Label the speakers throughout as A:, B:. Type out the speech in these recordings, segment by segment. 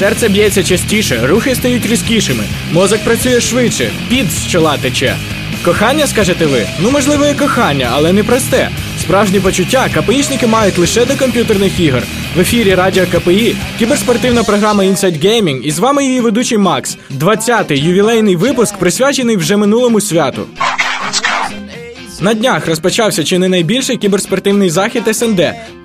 A: Серце б'ється частіше, рухи стають різкішими, мозок працює швидше, під з чола тече. Кохання, скажете ви? Ну, можливо, і кохання, але не просте. Справжні почуття КПІшники мають лише до комп'ютерних ігор. В ефірі Радіо КПІ, кіберспортивна програма Inside Gaming і з вами її ведучий Макс. 20-й ювілейний випуск присвячений вже минулому святу. На днях розпочався чи не найбільший кіберспортивний захід СНД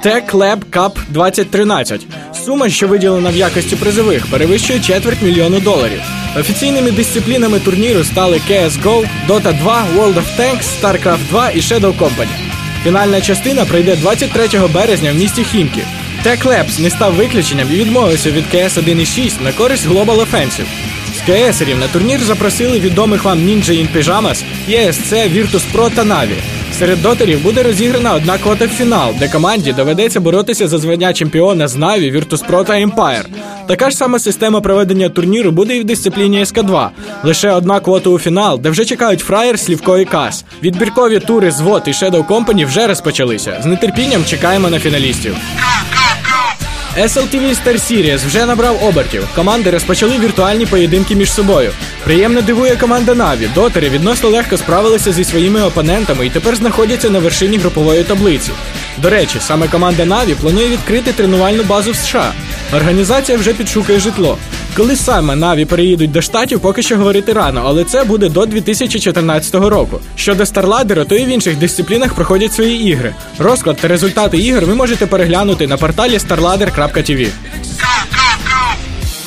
A: Tech Lab Cup 2013. Сума, що виділена в якості призових, перевищує четверть мільйону доларів. Офіційними дисциплінами турніру стали CSGO, Dota 2, World of Tanks, StarCraft 2 і Shadow Company. Фінальна частина пройде 23 березня в місті Хімки. Tech Labs не став виключенням і відмовився від CS 1.6 на користь Global Offensive. КСерів на турнір запросили відомих вам Ninja in Pyjamas, ESC, Virtus Pro та Na'Vi. Серед дотерів буде розіграна одна квота в фінал, де команді доведеться боротися за звання чемпіона з Na'Vi, Virtus Pro та Empire. Така ж сама система проведення турніру буде і в дисципліні СК2. Лише одна квота у фінал, де вже чекають фраєр, слівко і кас. Відбіркові тури з ВОД і Shadow Company вже розпочалися. З нетерпінням чекаємо на фіналістів. SLTV Star Series вже набрав обертів. Команди розпочали віртуальні поєдинки між собою. Приємно дивує команда Na'Vi. Дотери відносно легко справилися зі своїми опонентами і тепер знаходяться на вершині групової таблиці. До речі, саме команда Na'Vi планує відкрити тренувальну базу в США. Організація вже підшукує житло. Коли саме Na'Vi переїдуть до штатів, поки що говорити рано, але це буде до 2014 року. Щодо StarLadder, то і в інших дисциплінах проходять свої ігри. Розклад та результати ігор ви можете переглянути на порталі starladder.tv.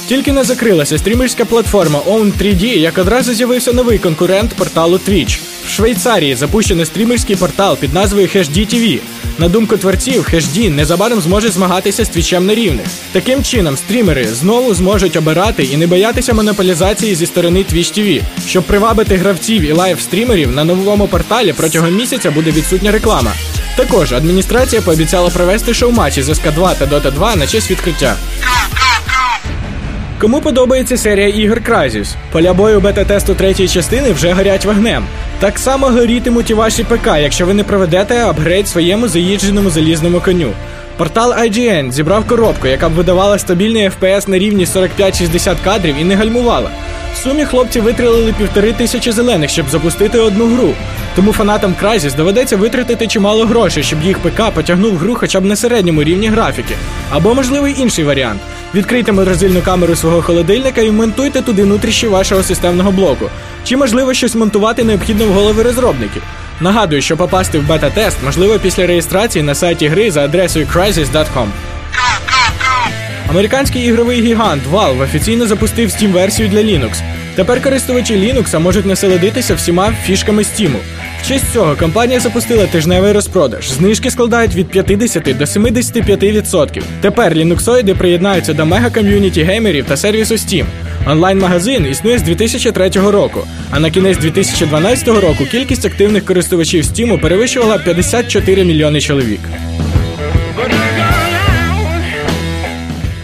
A: Тільки не закрилася стрімерська платформа Own3D, як одразу з'явився новий конкурент порталу Twitch. В Швейцарії запущений стрімерський портал під назвою HashD На думку творців, HashD незабаром зможе змагатися з твічем на рівних. Таким чином, стрімери знову зможуть обирати і не боятися монополізації зі сторони Twitch TV. Щоб привабити гравців і лайв-стрімерів, на новому порталі протягом місяця буде відсутня реклама. Також адміністрація пообіцяла провести шоу-матчі з SC2 та Dota 2 на честь відкриття. Кому подобається серія ігор Crysis? Поля бою бета-тесту третьої частини вже горять вогнем. Так само горітимуть і ваші ПК, якщо ви не проведете апгрейд своєму заїждженому залізному коню. Портал IGN зібрав коробку, яка б видавала стабільний FPS на рівні 45-60 кадрів і не гальмувала. В сумі хлопці витрилили півтори тисячі зелених, щоб запустити одну гру. Тому фанатам Crysis доведеться витратити чимало грошей, щоб їх ПК потягнув гру хоча б на середньому рівні графіки. Або, можливо, інший варіант. Відкрийте морозильну камеру свого холодильника і монтуйте туди внутрішні вашого системного блоку. Чи можливо щось монтувати необхідно в голови розробників? Нагадую, що попасти в бета-тест можливо після реєстрації на сайті гри за адресою crisis.com. Американський ігровий гігант Valve офіційно запустив Steam версію для Linux. Тепер користувачі Linux можуть насолодитися всіма фішками Steam. В честь цього компанія запустила тижневий розпродаж. Знижки складають від 50 до 75%. Тепер лінуксоїди приєднаються до мега-ком'юніті геймерів та сервісу Steam. Онлайн-магазин існує з 2003 року, а на кінець 2012 року кількість активних користувачів Steam перевищувала 54 мільйони чоловік.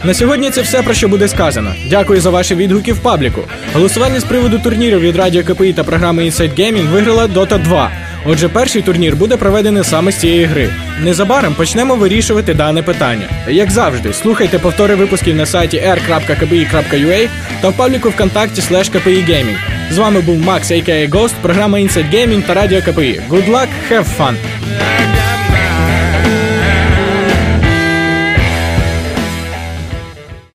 A: На сьогодні це все про що буде сказано. Дякую за ваші відгуки в пабліку. Голосування з приводу турнірів від Радіо КПІ та програми Inside Gaming виграла Dota 2. Отже, перший турнір буде проведений саме з цієї гри. Незабаром почнемо вирішувати дане питання. Як завжди, слухайте повтори випусків на сайті r.kpi.ua та в пабліку ВКонтакті slash Gaming. З вами був Макс, a.k.a. Ghost, програма Inside Gaming та Радіо КПІ. Good luck, have fun!